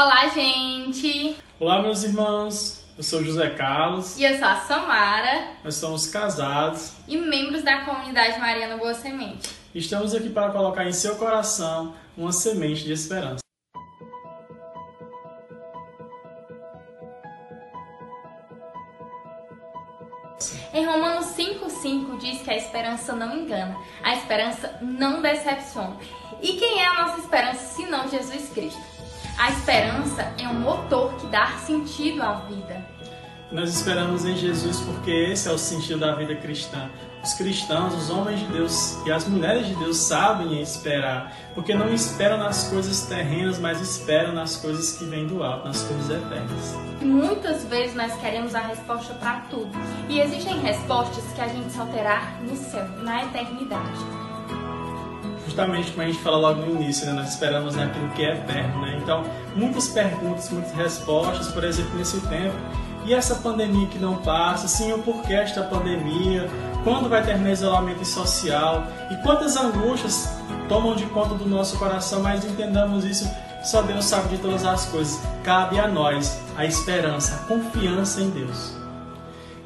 Olá, gente! Olá, meus irmãos. Eu sou José Carlos. E eu sou a Samara. Nós somos casados. E membros da comunidade Mariana Boa Semente. Estamos aqui para colocar em seu coração uma semente de esperança. Em Romanos 5,5 diz que a esperança não engana, a esperança não decepciona. E quem é a nossa esperança se não Jesus Cristo? A esperança é um motor que dá sentido à vida. Nós esperamos em Jesus porque esse é o sentido da vida cristã. Os cristãos, os homens de Deus e as mulheres de Deus sabem esperar, porque não esperam nas coisas terrenas, mas esperam nas coisas que vêm do alto, nas coisas eternas. Muitas vezes nós queremos a resposta para tudo, e existem respostas que a gente só terá no céu, na eternidade. Justamente como a gente fala logo no início, né? nós esperamos naquilo que é eterno. Né? Então, muitas perguntas, muitas respostas, por exemplo, nesse tempo. E essa pandemia que não passa? Sim, o porquê esta pandemia? Quando vai terminar o isolamento social? E quantas angústias tomam de conta do nosso coração? Mas entendamos isso, só Deus sabe de todas as coisas. Cabe a nós a esperança, a confiança em Deus.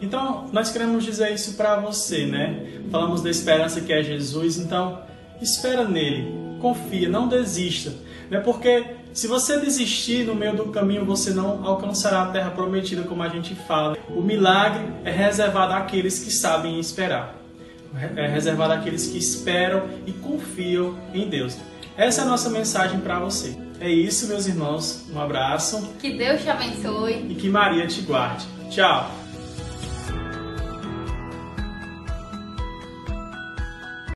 Então, nós queremos dizer isso para você, né? Falamos da esperança que é Jesus, então espera nele, confia, não desista. Né? Porque se você desistir no meio do caminho, você não alcançará a terra prometida, como a gente fala. O milagre é reservado àqueles que sabem esperar. É reservado àqueles que esperam e confiam em Deus. Essa é a nossa mensagem para você. É isso, meus irmãos. Um abraço. Que Deus te abençoe. E que Maria te guarde. Tchau.